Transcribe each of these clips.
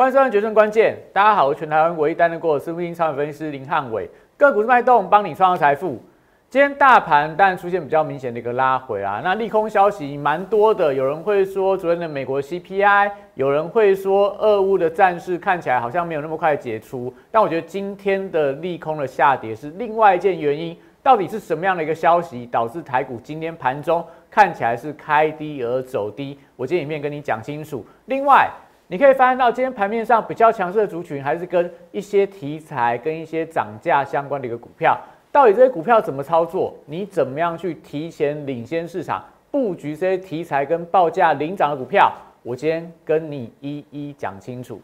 欢迎收看《决胜关键》，大家好，我是全台湾唯一担任过私募基金超分析师林汉伟，个股是脉动，帮你创造财富。今天大盘当然出现比较明显的一个拉回啊，那利空消息蛮多的，有人会说昨天的美国 CPI，有人会说俄乌的战事看起来好像没有那么快解除，但我觉得今天的利空的下跌是另外一件原因，到底是什么样的一个消息导致台股今天盘中看起来是开低而走低？我今天影片跟你讲清楚。另外，你可以发现到今天盘面上比较强势的族群，还是跟一些题材跟一些涨价相关的一个股票。到底这些股票怎么操作？你怎么样去提前领先市场，布局这些题材跟报价领涨的股票？我今天跟你一一讲清楚。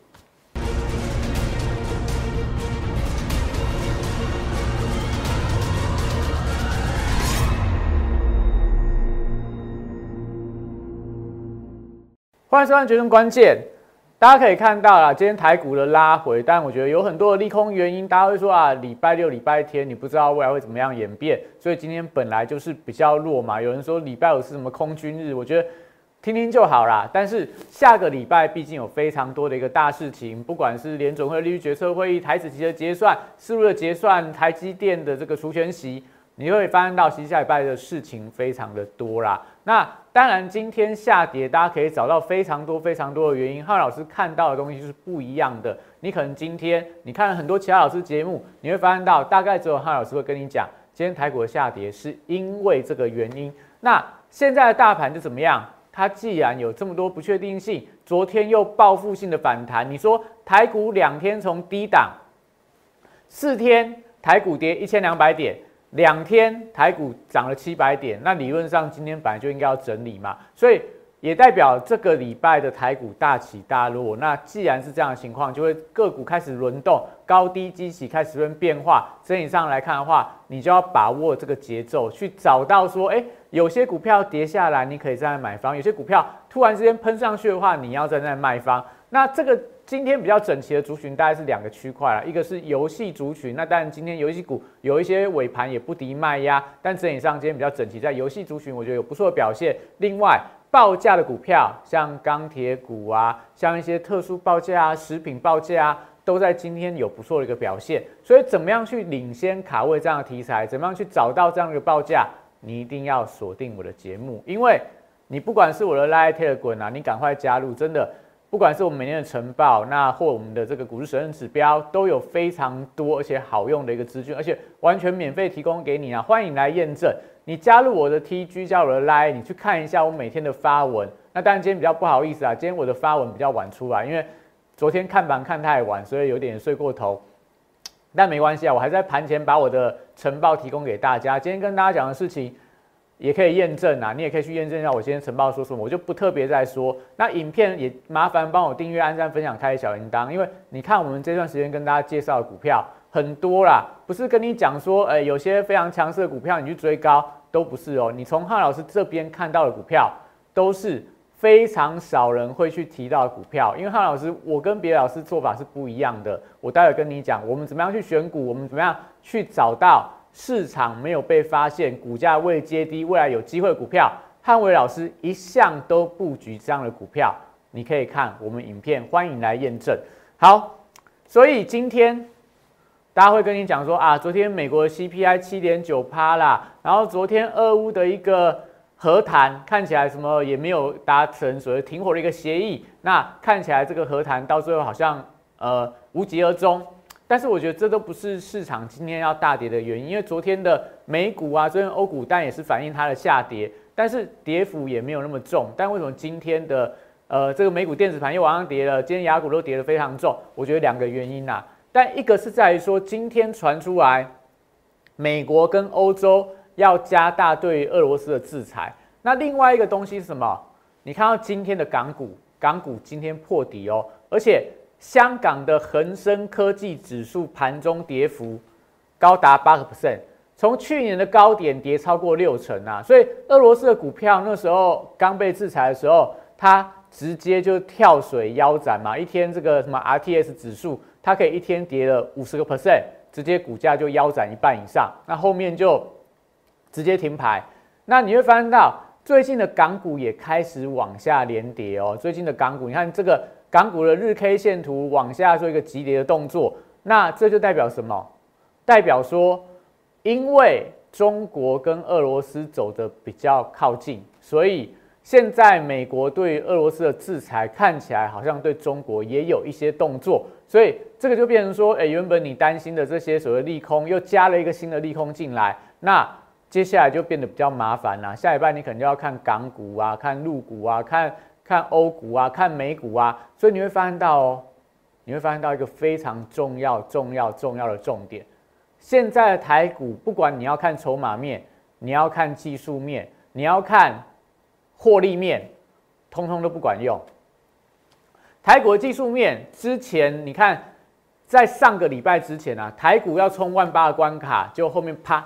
欢迎收看《决胜关键》。大家可以看到啦，今天台股的拉回，但我觉得有很多的利空原因。大家会说啊，礼拜六、礼拜天，你不知道未来会怎么样演变，所以今天本来就是比较弱嘛。有人说礼拜五是什么空军日，我觉得听听就好啦。但是下个礼拜毕竟有非常多的一个大事情，不管是联总会利率决策会议、台子期的结算、四路的结算、台积电的这个除权息。你会发现到，其实下礼拜的事情非常的多啦。那当然，今天下跌，大家可以找到非常多非常多的原因。浩老师看到的东西是不一样的。你可能今天你看了很多其他老师节目，你会发现到，大概只有浩老师会跟你讲，今天台股的下跌是因为这个原因。那现在的大盘就怎么样？它既然有这么多不确定性，昨天又报复性的反弹，你说台股两天从低档，四天台股跌一千两百点。两天台股涨了七百点，那理论上今天本来就应该要整理嘛，所以也代表这个礼拜的台股大起大落。那既然是这样的情况，就会个股开始轮动，高低基起开始出现变化。整体上来看的话，你就要把握这个节奏，去找到说，哎，有些股票跌下来，你可以站在买方；有些股票突然之间喷上去的话，你要站在卖方。那这个。今天比较整齐的族群大概是两个区块啦，一个是游戏族群，那当然今天游戏股有一些尾盘也不敌卖压，但整体上今天比较整齐，在游戏族群我觉得有不错的表现。另外报价的股票，像钢铁股啊，像一些特殊报价啊、食品报价啊，都在今天有不错的一个表现。所以怎么样去领先卡位这样的题材，怎么样去找到这样的一个报价，你一定要锁定我的节目，因为你不管是我的 Light Telegram 啊，你赶快加入，真的。不管是我们每天的晨报，那或我们的这个股市神人指标，都有非常多而且好用的一个资讯，而且完全免费提供给你啊！欢迎来验证。你加入我的 TG，加入我的 Line，你去看一下我每天的发文。那当然今天比较不好意思啊，今天我的发文比较晚出来，因为昨天看盘看太晚，所以有点睡过头。但没关系啊，我还在盘前把我的晨报提供给大家。今天跟大家讲的事情。也可以验证啊，你也可以去验证一下我今天晨报说什么，我就不特别再说。那影片也麻烦帮我订阅、按赞、分享、开小铃铛，因为你看我们这段时间跟大家介绍的股票很多啦，不是跟你讲说，哎，有些非常强势的股票你去追高都不是哦。你从汉老师这边看到的股票都是非常少人会去提到的股票，因为汉老师我跟别的老师做法是不一样的。我待会跟你讲，我们怎么样去选股，我们怎么样去找到。市场没有被发现，股价未接低，未来有机会股票，汉伟老师一向都布局这样的股票，你可以看我们影片，欢迎来验证。好，所以今天大家会跟你讲说啊，昨天美国的 CPI 七点九趴啦，然后昨天俄乌的一个和谈看起来什么也没有达成所谓停火的一个协议，那看起来这个和谈到最后好像呃无疾而终。但是我觉得这都不是市场今天要大跌的原因，因为昨天的美股啊，昨天欧股但也是反映它的下跌，但是跌幅也没有那么重。但为什么今天的呃这个美股电子盘又往上跌了？今天雅股都跌得非常重。我觉得两个原因呐，但一个是在于说今天传出来美国跟欧洲要加大对俄罗斯的制裁，那另外一个东西是什么？你看到今天的港股，港股今天破底哦，而且。香港的恒生科技指数盘中跌幅高达八个 percent，从去年的高点跌超过六成啊！所以俄罗斯的股票那时候刚被制裁的时候，它直接就跳水腰斩嘛，一天这个什么 RTS 指数，它可以一天跌了五十个 percent，直接股价就腰斩一半以上，那后面就直接停牌。那你会发现到最近的港股也开始往下连跌哦，最近的港股，你看这个。港股的日 K 线图往下做一个急跌的动作，那这就代表什么？代表说，因为中国跟俄罗斯走的比较靠近，所以现在美国对俄罗斯的制裁看起来好像对中国也有一些动作，所以这个就变成说，哎，原本你担心的这些所谓利空，又加了一个新的利空进来，那接下来就变得比较麻烦啦。下礼拜你可能就要看港股啊，看陆股啊，看看欧股啊，看美股啊，所以你会发现到哦，你会发现到一个非常重要、重要、重要的重点。现在的台股，不管你要看筹码面，你要看技术面，你要看获利面，通通都不管用。台股的技术面之前，你看在上个礼拜之前啊，台股要冲万八的关卡，就后面啪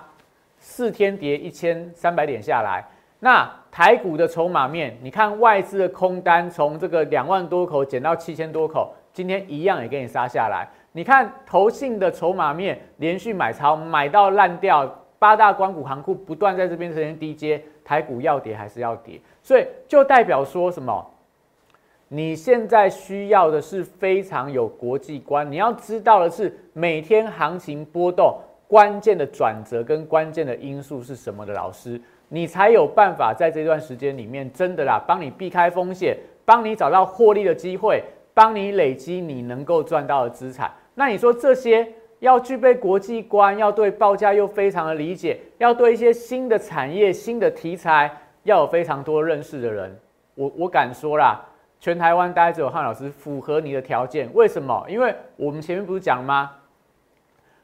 四天跌一千三百点下来。那台股的筹码面，你看外资的空单从这个两万多口减到七千多口，今天一样也给你杀下来。你看投信的筹码面连续买超买到烂掉，八大关股行库不断在这边实现低阶，台股要跌还是要跌？所以就代表说什么？你现在需要的是非常有国际观，你要知道的是每天行情波动关键的转折跟关键的因素是什么的老师，你才有办法在这段时间里面真的啦，帮你避开风险，帮你找到获利的机会，帮你累积你能够赚到的资产。那你说这些要具备国际观，要对报价又非常的理解，要对一些新的产业、新的题材要有非常多认识的人，我我敢说啦，全台湾大概只有汉老师符合你的条件。为什么？因为我们前面不是讲吗？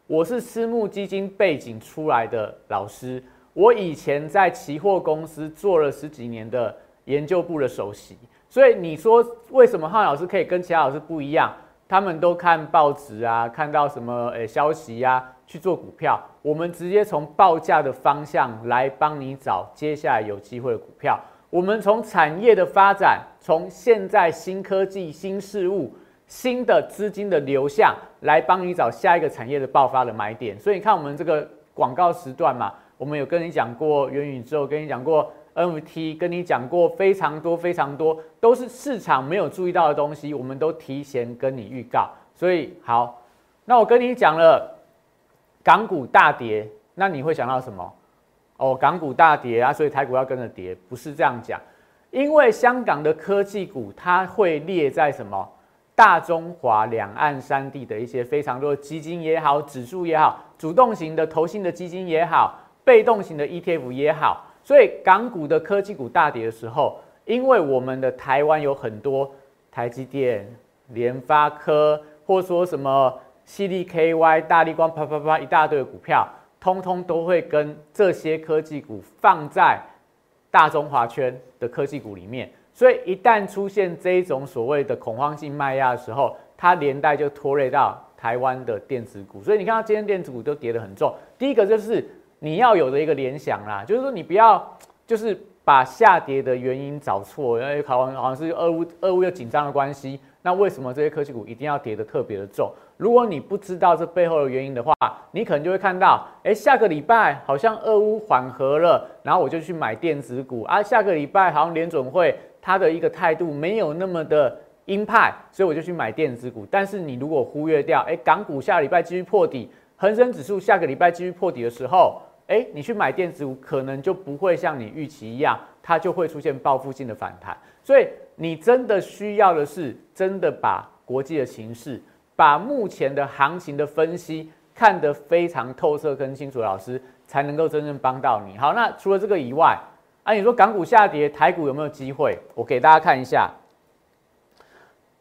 我是私募基金背景出来的老师，我以前在期货公司做了十几年的研究部的首席，所以你说为什么浩老师可以跟其他老师不一样？他们都看报纸啊，看到什么诶消息呀，去做股票。我们直接从报价的方向来帮你找接下来有机会的股票。我们从产业的发展，从现在新科技、新事物、新的资金的流向，来帮你找下一个产业的爆发的买点。所以你看我们这个广告时段嘛，我们有跟你讲过元宇宙，跟你讲过。NFT 跟你讲过非常多非常多，都是市场没有注意到的东西，我们都提前跟你预告。所以好，那我跟你讲了港股大跌，那你会想到什么？哦，港股大跌啊，所以台股要跟着跌，不是这样讲。因为香港的科技股，它会列在什么大中华两岸三地的一些非常多基金也好，指数也好，主动型的投信的基金也好，被动型的 ETF 也好。所以港股的科技股大跌的时候，因为我们的台湾有很多台积电、联发科，或说什么 CDKY、大力光，啪啪啪一大堆的股票，通通都会跟这些科技股放在大中华圈的科技股里面。所以一旦出现这种所谓的恐慌性卖压的时候，它连带就拖累到台湾的电子股。所以你看到今天电子股都跌得很重。第一个就是。你要有的一个联想啦，就是说你不要就是把下跌的原因找错，因为考完好像是俄乌俄乌又紧张的关系，那为什么这些科技股一定要跌得特别的重？如果你不知道这背后的原因的话，你可能就会看到，哎，下个礼拜好像俄乌缓和了，然后我就去买电子股啊，下个礼拜好像联准会它的一个态度没有那么的鹰派，所以我就去买电子股。但是你如果忽略掉，哎，港股下礼拜继续破底，恒生指数下个礼拜继续破底的时候。哎，你去买电子股，可能就不会像你预期一样，它就会出现报复性的反弹。所以你真的需要的是，真的把国际的形势，把目前的行情的分析看得非常透彻跟清楚，老师才能够真正帮到你。好，那除了这个以外，啊，你说港股下跌，台股有没有机会？我给大家看一下。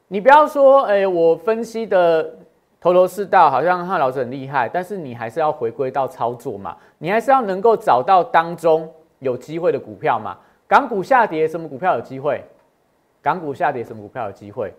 你不要说，哎，我分析的。头头是道，好像汉老师很厉害，但是你还是要回归到操作嘛，你还是要能够找到当中有机会的股票嘛。港股下跌，什么股票有机会？港股下跌，什么股票有机会？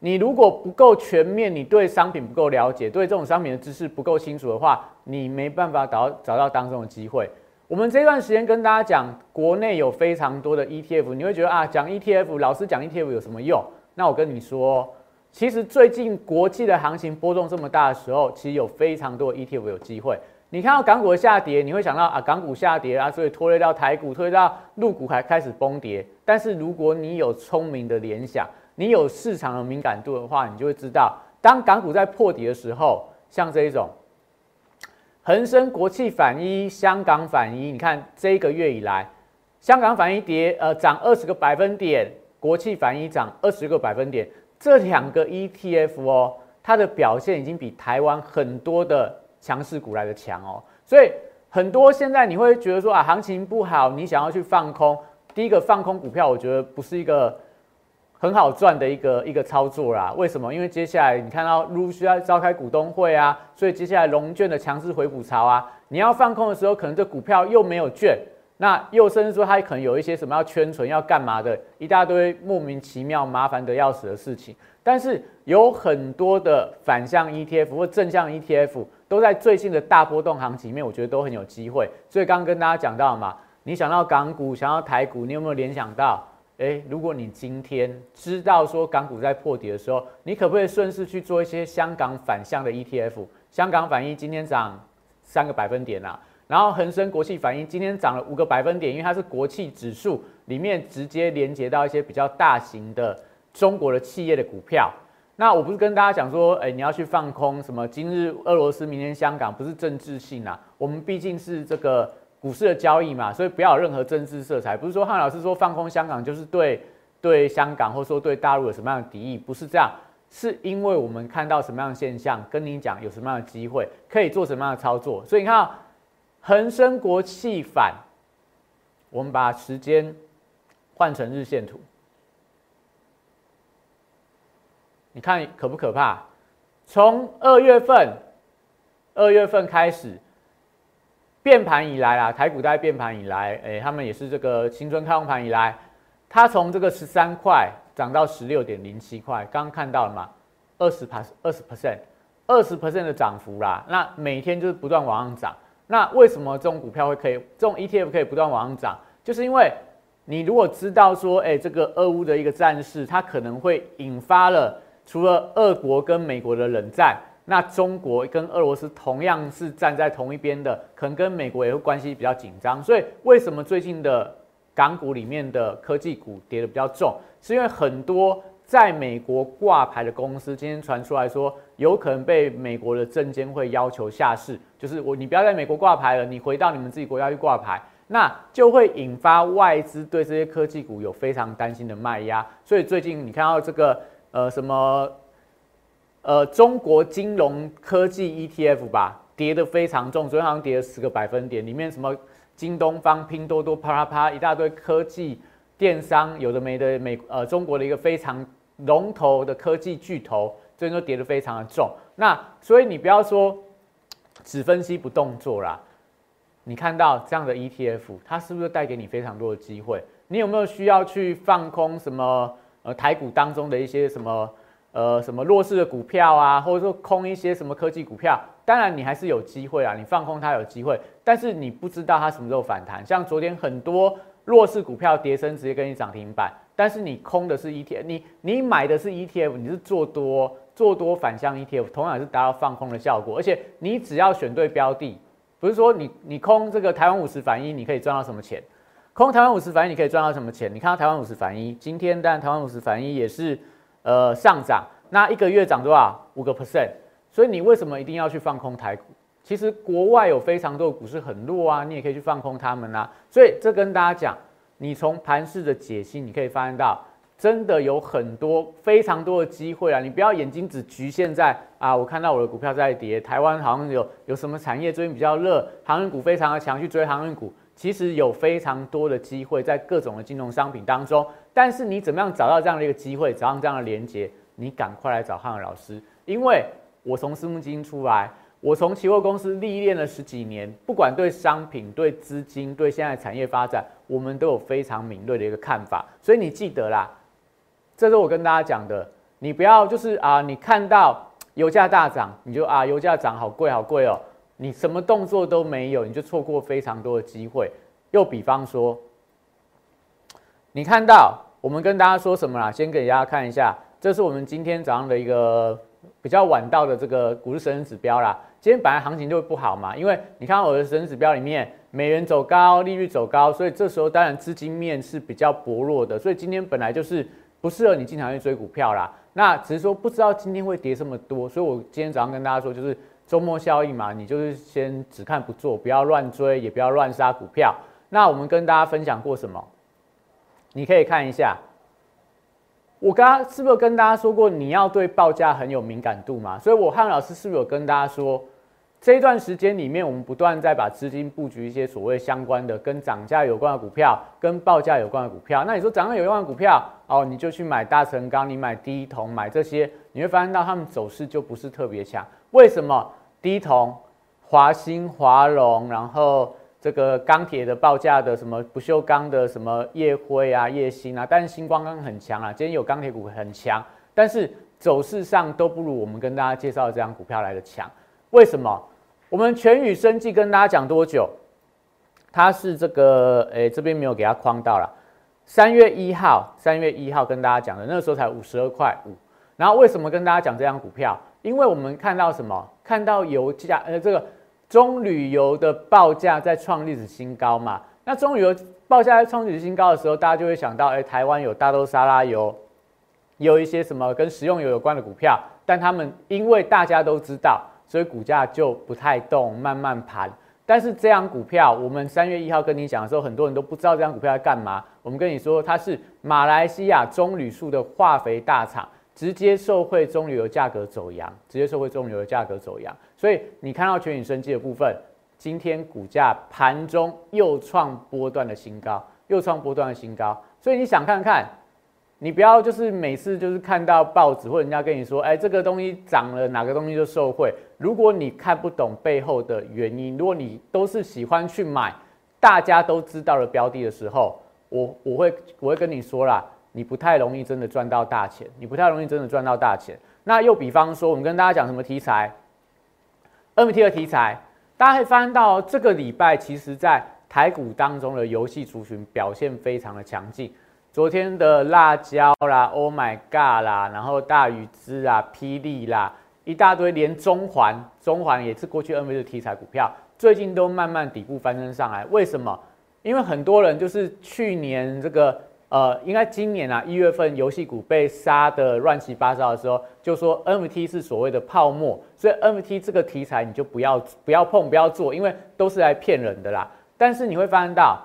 你如果不够全面，你对商品不够了解，对这种商品的知识不够清楚的话，你没办法找找到当中的机会。我们这段时间跟大家讲，国内有非常多的 ETF，你会觉得啊，讲 ETF，老师讲 ETF 有什么用？那我跟你说。其实最近国际的行情波动这么大的时候，其实有非常多 ETF 有机会。你看到港股的下跌，你会想到啊，港股下跌啊，所以拖累到台股，拖累到陆股还开始崩跌。但是如果你有聪明的联想，你有市场的敏感度的话，你就会知道，当港股在破底的时候，像这一种恒生国际反一、香港反一，你看这一个月以来，香港反一跌呃涨二十个百分点，国际反一涨二十个百分点，这两个 ETF 哦，它的表现已经比台湾很多的强势股来的强哦，所以很多现在你会觉得说啊，行情不好，你想要去放空。第一个放空股票，我觉得不是一个很好赚的一个一个操作啦。为什么？因为接下来你看到陆续要召开股东会啊，所以接下来龙券的强势回补潮啊，你要放空的时候，可能这股票又没有券，那又甚至说它可能有一些什么要圈存要干嘛的一大堆莫名其妙麻烦的要死的事情。但是有很多的反向 ETF 或正向 ETF 都在最近的大波动行情里面，我觉得都很有机会。所以刚刚跟大家讲到嘛。你想到港股，想到台股，你有没有联想到？诶，如果你今天知道说港股在破底的时候，你可不可以顺势去做一些香港反向的 ETF？香港反一今天涨三个百分点啦，然后恒生国际反应今天涨了五个百分点，因为它是国企指数里面直接连接到一些比较大型的中国的企业的股票。那我不是跟大家讲说，诶，你要去放空什么？今日俄罗斯，明天香港，不是政治性啊。我们毕竟是这个。股市的交易嘛，所以不要有任何政治色彩。不是说汉老师说放空香港就是对 对香港，或说对大陆有什么样的敌意，不是这样。是因为我们看到什么样的现象，跟你讲有什么样的机会，可以做什么样的操作。所以你看，恒生国际反，我们把时间换成日线图，你看可不可怕？从二月份，二月份开始。变盘以来啦，台股在变盘以来，哎，他们也是这个新春开放盘以来，它从这个十三块涨到十六点零七块，刚看到了嘛，二十 p 二十 percent，二十 percent 的涨幅啦。那每天就是不断往上涨。那为什么这种股票会可以，这种 ETF 可以不断往上涨？就是因为你如果知道说，哎，这个俄乌的一个战事，它可能会引发了除了俄国跟美国的冷战。那中国跟俄罗斯同样是站在同一边的，可能跟美国也会关系比较紧张。所以为什么最近的港股里面的科技股跌的比较重？是因为很多在美国挂牌的公司今天传出来说，有可能被美国的证监会要求下市，就是我你不要在美国挂牌了，你回到你们自己国家去挂牌，那就会引发外资对这些科技股有非常担心的卖压。所以最近你看到这个呃什么？呃，中国金融科技 ETF 吧，跌得非常重，昨天好像跌了十个百分点。里面什么京东方、拼多多、啪啪啪，一大堆科技电商，有的没的，美呃中国的一个非常龙头的科技巨头，最近都跌得非常的重。那所以你不要说只分析不动作啦，你看到这样的 ETF，它是不是带给你非常多的机会？你有没有需要去放空什么呃台股当中的一些什么？呃，什么弱势的股票啊，或者说空一些什么科技股票，当然你还是有机会啊，你放空它有机会，但是你不知道它什么时候反弹。像昨天很多弱势股票跌升，直接跟你涨停板，但是你空的是 ETF，你你买的是 ETF，你是做多做多反向 ETF，同样也是达到放空的效果。而且你只要选对标的，不是说你你空这个台湾五十反一，你可以赚到什么钱？空台湾五十反一，你可以赚到什么钱？你看到台湾五十反一，今天但台湾五十反一也是。呃，上涨那一个月涨多少？五个 percent。所以你为什么一定要去放空台股？其实国外有非常多的股市很弱啊，你也可以去放空他们啊。所以这跟大家讲，你从盘市的解析，你可以发现到，真的有很多非常多的机会啊。你不要眼睛只局限在啊，我看到我的股票在跌，台湾好像有有什么产业最近比较热，航运股非常的强，去追航运股。其实有非常多的机会在各种的金融商品当中，但是你怎么样找到这样的一个机会，找到这样的连接？你赶快来找汉尔老师，因为我从私募基金出来，我从期货公司历练了十几年，不管对商品、对资金、对现在产业发展，我们都有非常敏锐的一个看法。所以你记得啦，这是我跟大家讲的，你不要就是啊，你看到油价大涨，你就啊，油价涨好贵好贵哦。你什么动作都没有，你就错过非常多的机会。又比方说，你看到我们跟大家说什么啦？先给大家看一下，这是我们今天早上的一个比较晚到的这个股市神人指标啦。今天本来行情就会不好嘛，因为你看我的神指标里面，美元走高，利率走高，所以这时候当然资金面是比较薄弱的。所以今天本来就是不适合你经常去追股票啦。那只是说不知道今天会跌这么多，所以我今天早上跟大家说，就是周末效应嘛，你就是先只看不做，不要乱追，也不要乱杀股票。那我们跟大家分享过什么？你可以看一下，我刚刚是不是跟大家说过，你要对报价很有敏感度嘛？所以我汉老师是不是有跟大家说？这一段时间里面，我们不断在把资金布局一些所谓相关的、跟涨价有关的股票，跟报价有关的股票。那你说涨价有关的股票，哦，你就去买大成钢，你买低铜，买这些，你会发现到它们走势就不是特别强。为什么？低铜、华兴、华龙，然后这个钢铁的报价的什么不锈钢的什么夜辉啊、夜星啊，但是星光刚很强啊，今天有钢铁股很强，但是走势上都不如我们跟大家介绍的这张股票来的强。为什么？我们全宇生技跟大家讲多久？它是这个，诶，这边没有给它框到了。三月一号，三月一号跟大家讲的，那个时候才五十二块五。然后为什么跟大家讲这张股票？因为我们看到什么？看到油价，呃，这个中旅游的报价在创历史新高嘛。那中旅游报价在创历史新高的时候，大家就会想到，哎，台湾有大豆沙拉油，有一些什么跟食用油有关的股票，但他们因为大家都知道。所以股价就不太动，慢慢盘。但是这样股票，我们三月一号跟你讲的时候，很多人都不知道这张股票在干嘛。我们跟你说，它是马来西亚中铝树的化肥大厂，直接受惠中铝油价格走阳，直接受惠中铝油价格走阳。所以你看到全宇生机的部分，今天股价盘中又创波段的新高，又创波段的新高。所以你想看看。你不要就是每次就是看到报纸或人家跟你说，哎，这个东西涨了，哪个东西就受惠。如果你看不懂背后的原因，如果你都是喜欢去买大家都知道的标的的时候，我我会我会跟你说啦，你不太容易真的赚到大钱，你不太容易真的赚到大钱。那又比方说，我们跟大家讲什么题材，NFT 的题材，大家可以发现到这个礼拜其实在台股当中的游戏族群表现非常的强劲。昨天的辣椒啦，Oh my God 啦，然后大鱼之啊，霹雳啦，一大堆，连中环，中环也是过去 N V 的题材股票，最近都慢慢底部翻身上来。为什么？因为很多人就是去年这个，呃，应该今年啊一月份游戏股被杀的乱七八糟的时候，就说 NFT 是所谓的泡沫，所以 NFT 这个题材你就不要不要碰，不要做，因为都是来骗人的啦。但是你会发现到。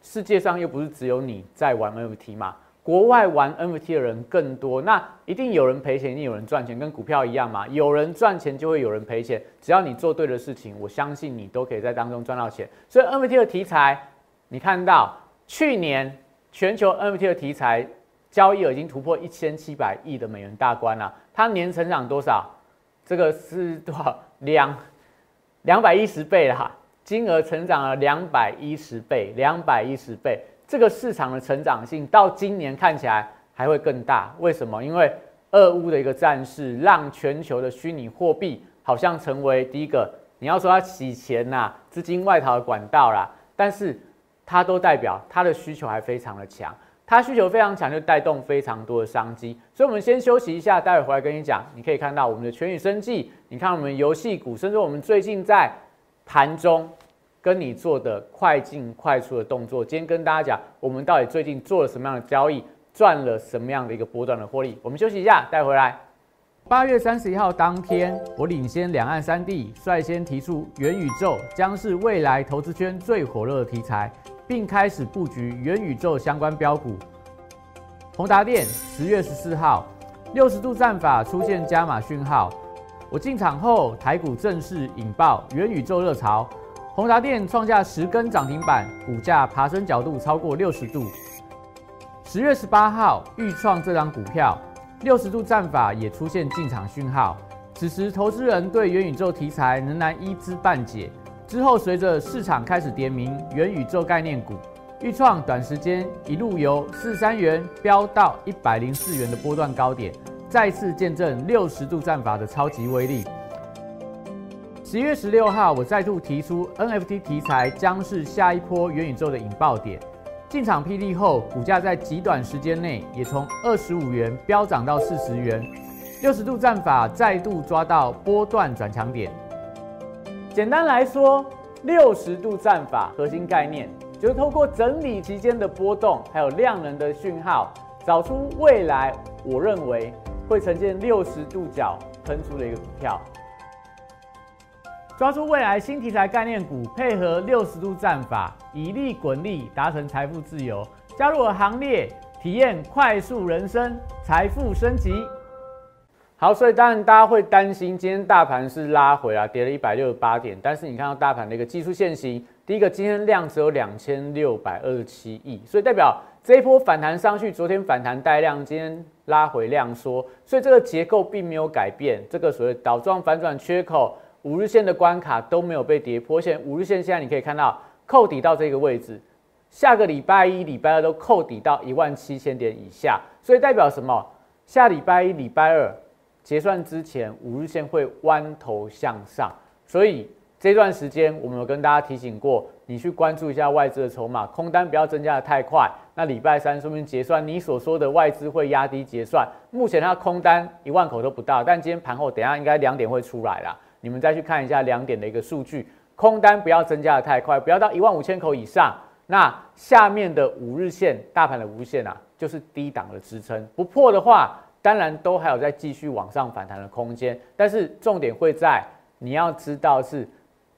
世界上又不是只有你在玩 NFT 嘛？国外玩 NFT 的人更多，那一定有人赔钱，一定有人赚钱，跟股票一样嘛。有人赚钱就会有人赔钱，只要你做对的事情，我相信你都可以在当中赚到钱。所以 NFT 的题材，你看到去年全球 NFT 的题材交易额已经突破一千七百亿的美元大关了，它年成长多少？这个是多少？两两百一十倍了哈。金额成长了两百一十倍，两百一十倍，这个市场的成长性到今年看起来还会更大。为什么？因为俄乌的一个战事，让全球的虚拟货币好像成为第一个你要说它洗钱呐、资金外逃的管道啦。但是它都代表它的需求还非常的强，它需求非常强，就带动非常多的商机。所以，我们先休息一下，待会回来跟你讲。你可以看到我们的全宇生技，你看我们游戏股，甚至我们最近在。盘中跟你做的快进快出的动作，今天跟大家讲，我们到底最近做了什么样的交易，赚了什么样的一个波段的获利。我们休息一下，带回来。八月三十一号当天，我领先两岸三地，率先提出元宇宙将是未来投资圈最火热的题材，并开始布局元宇宙相关标股。宏达电十月十四号，六十度战法出现加码讯号。我进场后，台股正式引爆元宇宙热潮，宏达电创下十根涨停板，股价爬升角度超过六十度。十月十八号，预创这张股票六十度战法也出现进场讯号，此时投资人对元宇宙题材仍然一知半解。之后随着市场开始点名元宇宙概念股，预创短时间一路由四三元飙到一百零四元的波段高点。再次见证六十度战法的超级威力。十一月十六号，我再度提出 NFT 题材将是下一波元宇宙的引爆点。进场霹雳后，股价在极短时间内也从二十五元飙涨到四十元。六十度战法再度抓到波段转强点。简单来说，六十度战法核心概念就是透过整理期间的波动，还有量能的讯号。找出未来我认为会呈现六十度角喷出的一个股票，抓住未来新题材概念股，配合六十度战法，以利滚利，达成财富自由。加入我行列，体验快速人生，财富升级。好，所以当然大家会担心，今天大盘是拉回来，跌了一百六十八点。但是你看到大盘的一个技术线型，第一个今天量只有两千六百二十七亿，所以代表这一波反弹上去，昨天反弹带量，今天拉回量缩，所以这个结构并没有改变。这个所谓倒状反转缺口，五日线的关卡都没有被跌破。现五日线现在你可以看到扣底到这个位置，下个礼拜一、礼拜二都扣底到一万七千点以下，所以代表什么？下礼拜一、礼拜二。结算之前，五日线会弯头向上，所以这段时间我们有跟大家提醒过，你去关注一下外资的筹码，空单不要增加的太快。那礼拜三说明结算，你所说的外资会压低结算，目前它空单一万口都不到，但今天盘后等下应该两点会出来啦，你们再去看一下两点的一个数据，空单不要增加的太快，不要到一万五千口以上。那下面的五日线，大盘的五日线啊，就是低档的支撑，不破的话。当然都还有在继续往上反弹的空间，但是重点会在你要知道是，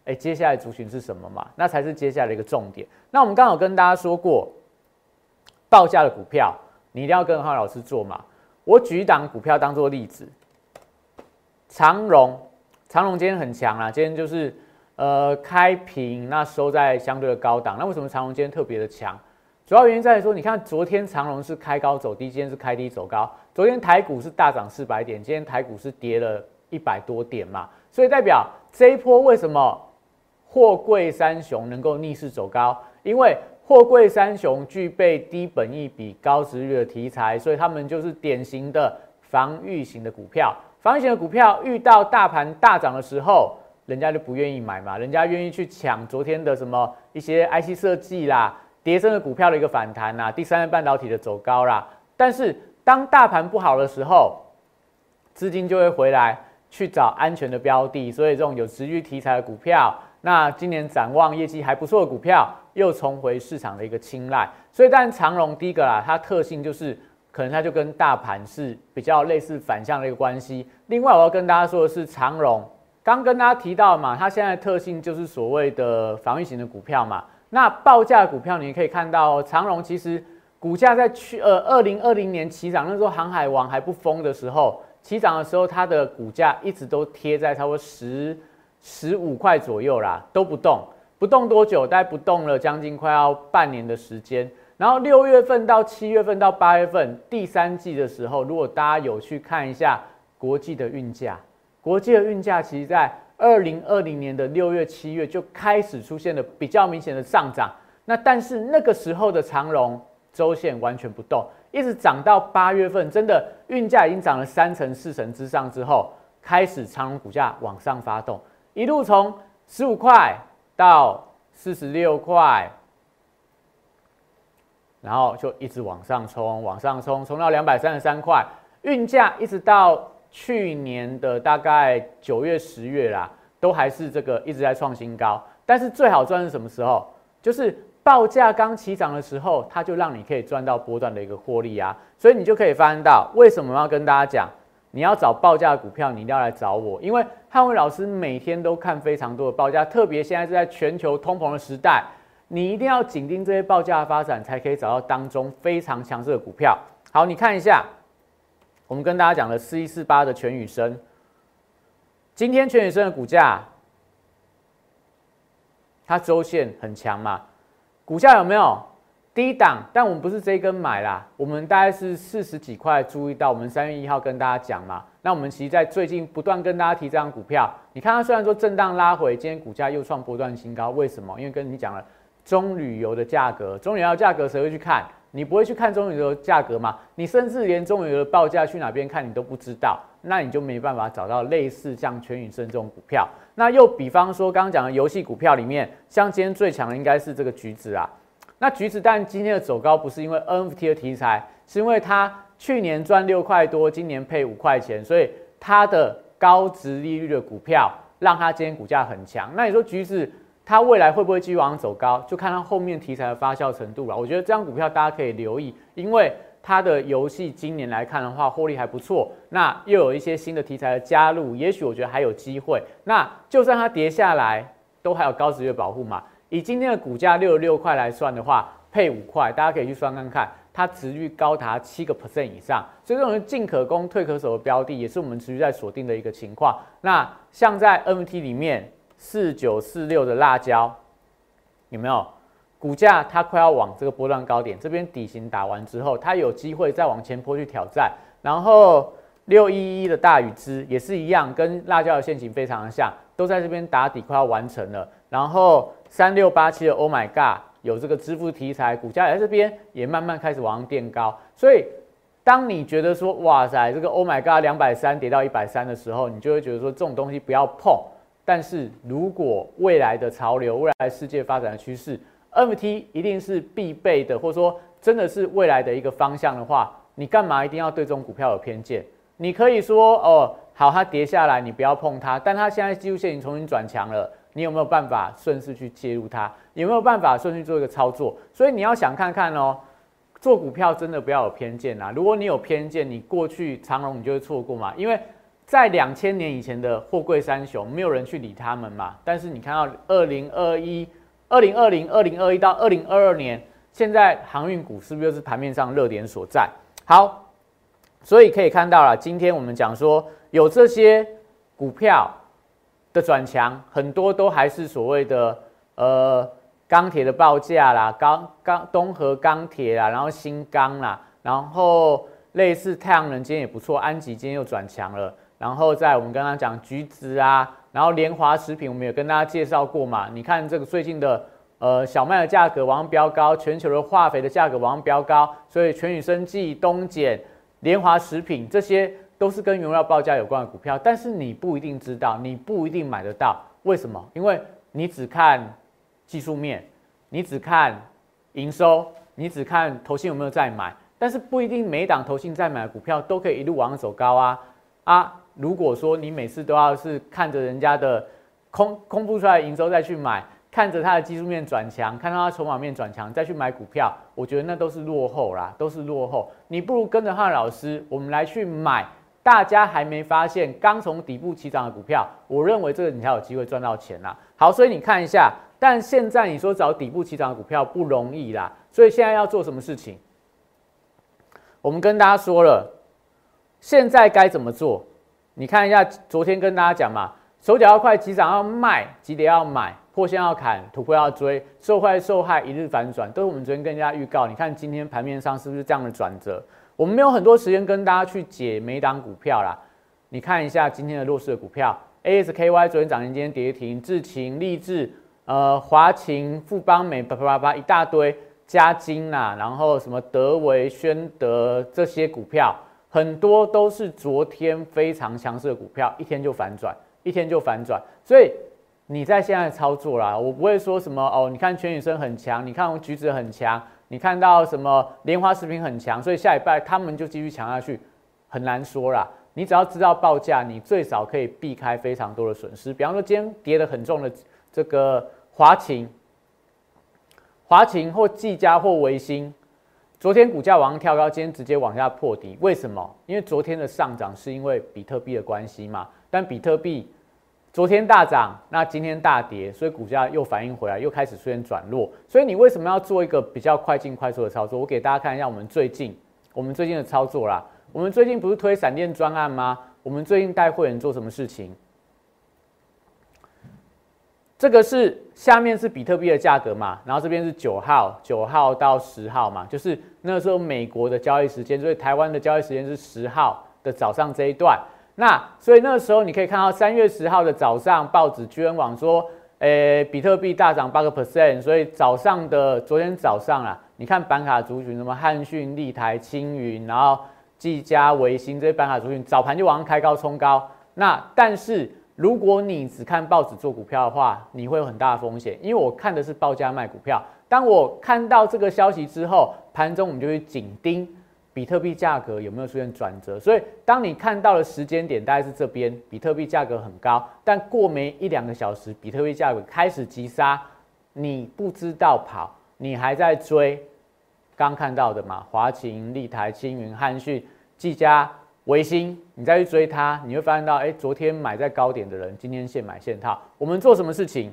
哎，接下来族群是什么嘛？那才是接下来的一个重点。那我们刚好跟大家说过，报价的股票你一定要跟浩老师做嘛。我举一档股票当做例子，长荣，长荣今天很强啊，今天就是呃开平，那收在相对的高档。那为什么长荣今天特别的强？主要原因在于说，你看昨天长荣是开高走低，今天是开低走高。昨天台股是大涨四百点，今天台股是跌了一百多点嘛，所以代表这一波为什么货柜三雄能够逆势走高？因为货柜三雄具备低本益比、高值率的题材，所以他们就是典型的防御型的股票。防御型的股票遇到大盘大涨的时候，人家就不愿意买嘛，人家愿意去抢昨天的什么一些 IC 设计啦。跌升的股票的一个反弹呐，第三代半导体的走高啦。但是当大盘不好的时候，资金就会回来去找安全的标的，所以这种有持续题材的股票，那今年展望业绩还不错的股票，又重回市场的一个青睐。所以，但长荣第一个啦，它特性就是可能它就跟大盘是比较类似反向的一个关系。另外，我要跟大家说的是，长荣刚跟大家提到嘛，它现在特性就是所谓的防御型的股票嘛。那报价股票，你可以看到长荣其实股价在去呃二零二零年起涨，那时候航海王还不疯的时候，起涨的时候，它的股价一直都贴在差不多十十五块左右啦，都不动，不动多久？大概不动了将近快要半年的时间。然后六月份到七月份到八月份第三季的时候，如果大家有去看一下国际的运价，国际的运价其实在。二零二零年的六月、七月就开始出现了比较明显的上涨，那但是那个时候的长荣周线完全不动，一直涨到八月份，真的运价已经涨了三成、四成之上之后，开始长荣股价往上发动，一路从十五块到四十六块，然后就一直往上冲，往上冲，冲到两百三十三块，运价一直到。去年的大概九月、十月啦，都还是这个一直在创新高。但是最好赚是什么时候？就是报价刚起涨的时候，它就让你可以赚到波段的一个获利啊。所以你就可以发现到，为什么要跟大家讲，你要找报价的股票，你一定要来找我，因为汉伟老师每天都看非常多的报价，特别现在是在全球通膨的时代，你一定要紧盯这些报价的发展，才可以找到当中非常强势的股票。好，你看一下。我们跟大家讲了四一四八的全宇生，今天全宇生的股价，它周线很强嘛，股价有没有低档？但我们不是这一根买啦，我们大概是四十几块注意到，我们三月一号跟大家讲嘛。那我们其实，在最近不断跟大家提这张股票，你看它虽然说震荡拉回，今天股价又创波段新高，为什么？因为跟你讲了中旅游的价格，中旅游价格谁会去看？你不会去看中旅游价格吗？你甚至连中游的报价去哪边看你都不知道，那你就没办法找到类似像全宇生这种股票。那又比方说刚刚讲的游戏股票里面，像今天最强的应该是这个橘子啊。那橘子但今天的走高不是因为 NFT 的题材，是因为它去年赚六块多，今年配五块钱，所以它的高值利率的股票让它今天股价很强。那你说橘子？它未来会不会继续往上走高，就看它后面题材的发酵程度了。我觉得这张股票大家可以留意，因为它的游戏今年来看的话，获利还不错。那又有一些新的题材的加入，也许我觉得还有机会。那就算它跌下来，都还有高值率保护嘛。以今天的股价六十六块来算的话，配五块，大家可以去算看看，它值率高达七个 percent 以上。所以这种进可攻退可守的标的，也是我们持续在锁定的一个情况。那像在 MT 里面四九四六的辣椒，有没有？股价它快要往这个波段高点这边底型打完之后，它有机会再往前坡去挑战。然后六一一的大禹之也是一样，跟辣椒的线型非常的像，都在这边打底快要完成了。然后三六八七的 Oh my God 有这个支付题材，股价在这边也慢慢开始往上垫高。所以当你觉得说哇塞，这个 Oh my God 两百三跌到一百三的时候，你就会觉得说这种东西不要碰。但是如果未来的潮流、未来世界发展的趋势，MT 一定是必备的，或者说真的是未来的一个方向的话，你干嘛一定要对这种股票有偏见？你可以说哦，好，它跌下来你不要碰它，但它现在技术线已经重新转强了，你有没有办法顺势去介入它？有没有办法顺势做一个操作？所以你要想看看哦，做股票真的不要有偏见啊！如果你有偏见，你过去长隆你就会错过嘛，因为在两千年以前的货柜三雄，没有人去理他们嘛，但是你看到二零二一。二零二零、二零二一到二零二二年，现在航运股是不是又是盘面上热点所在？好，所以可以看到了，今天我们讲说有这些股票的转强，很多都还是所谓的呃钢铁的报价啦，钢钢东河钢铁啦，然后新钢啦，然后类似太阳能今天也不错，安吉今天又转强了，然后在我们刚刚讲橘子啊。然后联华食品，我们有跟大家介绍过嘛？你看这个最近的呃小麦的价格往上飙高，全球的化肥的价格往上飙高，所以全宇生技、东碱、联华食品这些都是跟原料报价有关的股票，但是你不一定知道，你不一定买得到，为什么？因为你只看技术面，你只看营收，你只看投信有没有在买，但是不一定每档投信在买的股票都可以一路往上走高啊啊！如果说你每次都要是看着人家的空空布出来营收再去买，看着它的技术面转强，看到它筹码面转强再去买股票，我觉得那都是落后啦，都是落后。你不如跟着汉老师，我们来去买大家还没发现刚从底部起涨的股票，我认为这个你才有机会赚到钱啦。好，所以你看一下，但现在你说找底部起涨的股票不容易啦，所以现在要做什么事情？我们跟大家说了，现在该怎么做？你看一下，昨天跟大家讲嘛，手脚要快，急涨要卖，急跌要买，破线要砍，突破要追，受害受害一日反转，都是我们昨天跟大家预告。你看今天盘面上是不是这样的转折？我们没有很多时间跟大家去解每档股票啦。你看一下今天的弱势股票，ASKY 昨天涨停，今天跌停，智勤、立志、呃华勤、富邦美，叭叭叭叭一大堆，嘉金呐，然后什么德维、宣德这些股票。很多都是昨天非常强势的股票，一天就反转，一天就反转。所以你在现在操作啦，我不会说什么哦。你看全宇生很强，你看我橘子很强，你看到什么莲花食品很强，所以下礼拜他们就继续强下去，很难说啦。你只要知道报价，你最少可以避开非常多的损失。比方说今天跌得很重的这个华勤、华勤或技嘉或维新。昨天股价往上跳高，今天直接往下破底，为什么？因为昨天的上涨是因为比特币的关系嘛。但比特币昨天大涨，那今天大跌，所以股价又反应回来，又开始出现转弱。所以你为什么要做一个比较快进快速的操作？我给大家看一下我们最近我们最近的操作啦。我们最近不是推闪电专案吗？我们最近带会员做什么事情？这个是下面是比特币的价格嘛，然后这边是九号，九号到十号嘛，就是那时候美国的交易时间，所以台湾的交易时间是十号的早上这一段。那所以那个时候你可以看到三月十号的早上，报纸居然网说，诶，比特币大涨八个 percent，所以早上的昨天早上啊，你看板卡族群什么汉讯、立台、青云，然后技嘉、维新这些板卡族群早盘就往上开高冲高，那但是。如果你只看报纸做股票的话，你会有很大的风险，因为我看的是报价卖股票。当我看到这个消息之后，盘中我们就会紧盯比特币价格有没有出现转折。所以，当你看到的时间点大概是这边，比特币价格很高，但过没一两个小时，比特币价格开始急杀，你不知道跑，你还在追，刚看到的嘛，华勤、立台、青云、汉讯、技嘉、维新，你再去追它，你会发现到，哎，昨天买在高点的人，今天现买现套。我们做什么事情？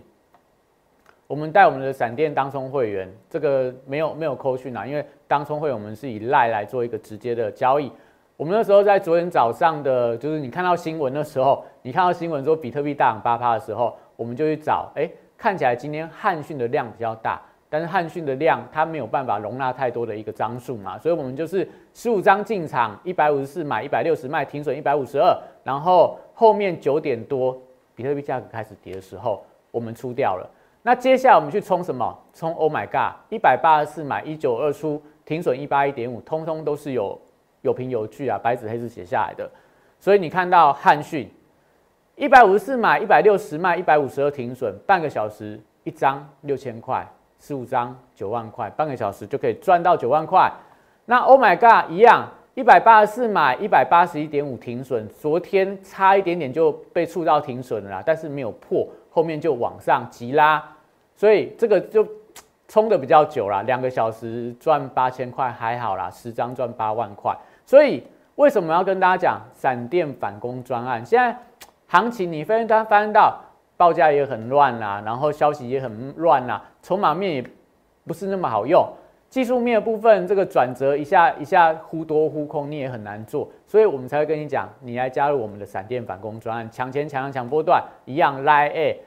我们带我们的闪电当冲会员，这个没有没有扣讯啊，因为当冲会我们是以赖来做一个直接的交易。我们那时候在昨天早上的，就是你看到新闻的时候，你看到新闻说比特币大涨八趴的时候，我们就去找，哎，看起来今天汉讯的量比较大。但是汉讯的量它没有办法容纳太多的一个张数嘛，所以我们就是十五张进场，一百五十四买，一百六十卖，停损一百五十二，然后后面九点多比特币价格开始跌的时候，我们出掉了。那接下来我们去冲什么？冲 Oh my God，一百八十四买，一九二出，停损一八一点五，通通都是有有凭有据啊，白纸黑字写下来的。所以你看到汉讯一百五十四买，一百六十卖，一百五十二停损，半个小时一张六千块。十五张九万块，半个小时就可以赚到九万块。那 Oh my God，一样，一百八十四买，一百八十一点五停损，昨天差一点点就被触到停损了啦，但是没有破，后面就往上急拉，所以这个就冲的比较久了，两个小时赚八千块还好啦，十张赚八万块。所以为什么要跟大家讲闪电反攻专案？现在行情你发现发现到。报价也很乱啦，然后消息也很乱啦，筹码面也不是那么好用，技术面的部分这个转折一下一下忽多忽空，你也很难做，所以我们才会跟你讲，你来加入我们的闪电反攻专案，抢钱抢量抢波段一样来诶，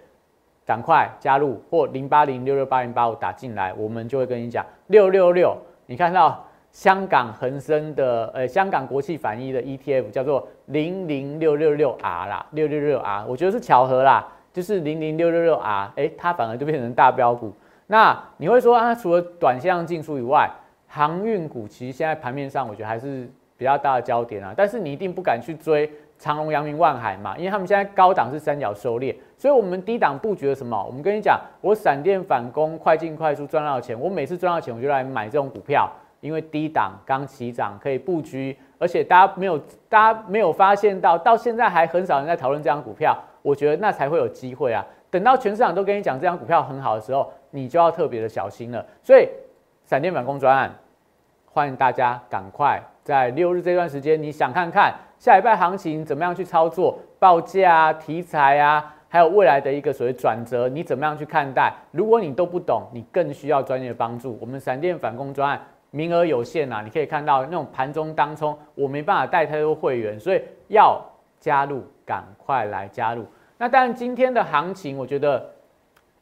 赶快加入或零八零六六八零八五打进来，我们就会跟你讲六六六，你看到香港恒生的呃香港国际反一的 ETF 叫做零零六六六 R 啦，六六六 R，我觉得是巧合啦。就是零零六六六 R，哎，它反而就变成大标股。那你会说啊，除了短线上进出以外，航运股其实现在盘面上我觉得还是比较大的焦点啊。但是你一定不敢去追长隆、阳明、万海嘛，因为他们现在高档是三角收敛，所以我们低档布局了什么？我们跟你讲，我闪电反攻，快进快速赚到钱。我每次赚到钱，我就来买这种股票，因为低档刚起涨可以布局，而且大家没有大家没有发现到，到现在还很少人在讨论这张股票。我觉得那才会有机会啊！等到全市场都跟你讲这张股票很好的时候，你就要特别的小心了。所以，闪电反攻专案，欢迎大家赶快在六日这段时间，你想看看下礼拜行情怎么样去操作报价啊、题材啊，还有未来的一个所谓转折，你怎么样去看待？如果你都不懂，你更需要专业的帮助。我们闪电反攻专案名额有限啊，你可以看到那种盘中当冲，我没办法带太多会员，所以要加入。赶快来加入！那当然，今天的行情我觉得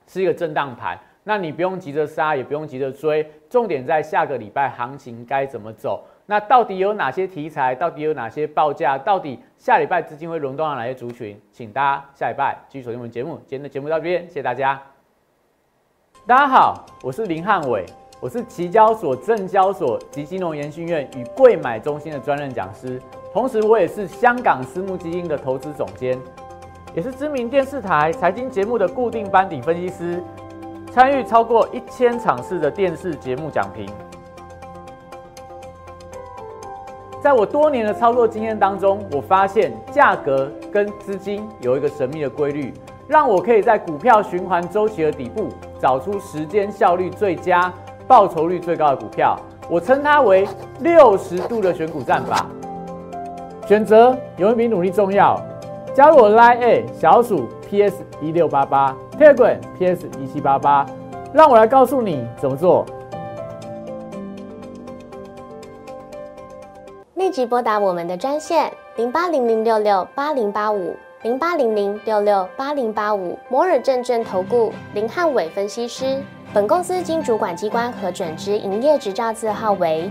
是一个震荡盘，那你不用急着杀，也不用急着追，重点在下个礼拜行情该怎么走？那到底有哪些题材？到底有哪些报价？到底下礼拜资金会轮动到哪些族群？请大家下礼拜继续锁定我们节目。今天的节目到这边，谢谢大家。大家好，我是林汉伟，我是期交所、证交所及金融研训院与贵买中心的专任讲师。同时，我也是香港私募基金的投资总监，也是知名电视台财经节目的固定班底分析师，参与超过一千场次的电视节目讲评。在我多年的操作经验当中，我发现价格跟资金有一个神秘的规律，让我可以在股票循环周期的底部找出时间效率最佳、报酬率最高的股票。我称它为六十度的选股战法。选择永远比努力重要。加入我 Line A 小鼠 PS 一六八八 t e g r PS 一七八八，让我来告诉你怎么做。立即拨打我们的专线零八零零六六八零八五零八零零六六八零八五摩尔证券投顾林汉伟分析师。本公司经主管机关核准之营业执照字号为。